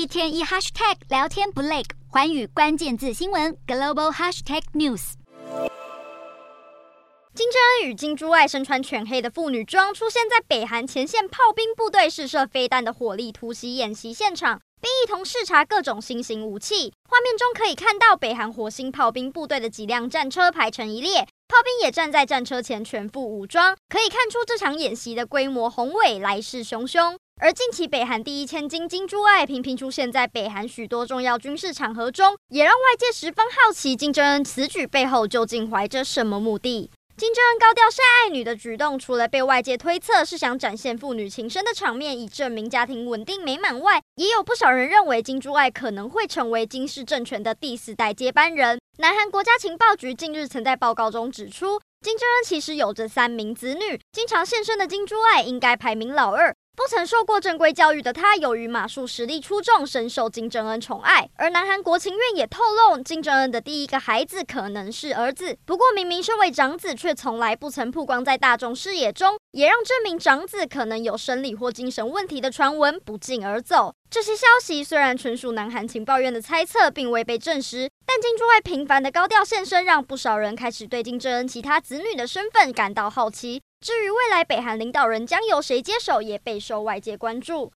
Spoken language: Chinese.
一天一 hashtag 聊天不累，环宇关键字新闻 global hashtag news。金正恩与金珠爱身穿全黑的妇女装，出现在北韩前线炮兵部队试射飞弹的火力突袭演习现场，并一同视察各种新型武器。画面中可以看到北韩火星炮兵部队的几辆战车排成一列，炮兵也站在战车前全副武装，可以看出这场演习的规模宏伟，来势汹汹。而近期北韩第一千金金珠爱频频出现在北韩许多重要军事场合中，也让外界十分好奇金正恩此举背后究竟怀着什么目的。金正恩高调晒爱女的举动，除了被外界推测是想展现父女情深的场面，以证明家庭稳定美满外，也有不少人认为金珠爱可能会成为金氏政权的第四代接班人。南韩国家情报局近日曾在报告中指出，金正恩其实有着三名子女，经常现身的金珠爱应该排名老二。不曾受过正规教育的他，由于马术实力出众，深受金正恩宠爱。而南韩国情院也透露，金正恩的第一个孩子可能是儿子。不过，明明身为长子，却从来不曾曝光在大众视野中，也让这名长子可能有生理或精神问题的传闻不胫而走。这些消息虽然纯属南韩情报院的猜测，并未被证实，但金珠爱频繁的高调现身，让不少人开始对金正恩其他子女的身份感到好奇。至于未来北韩领导人将由谁接手，也备受外界关注。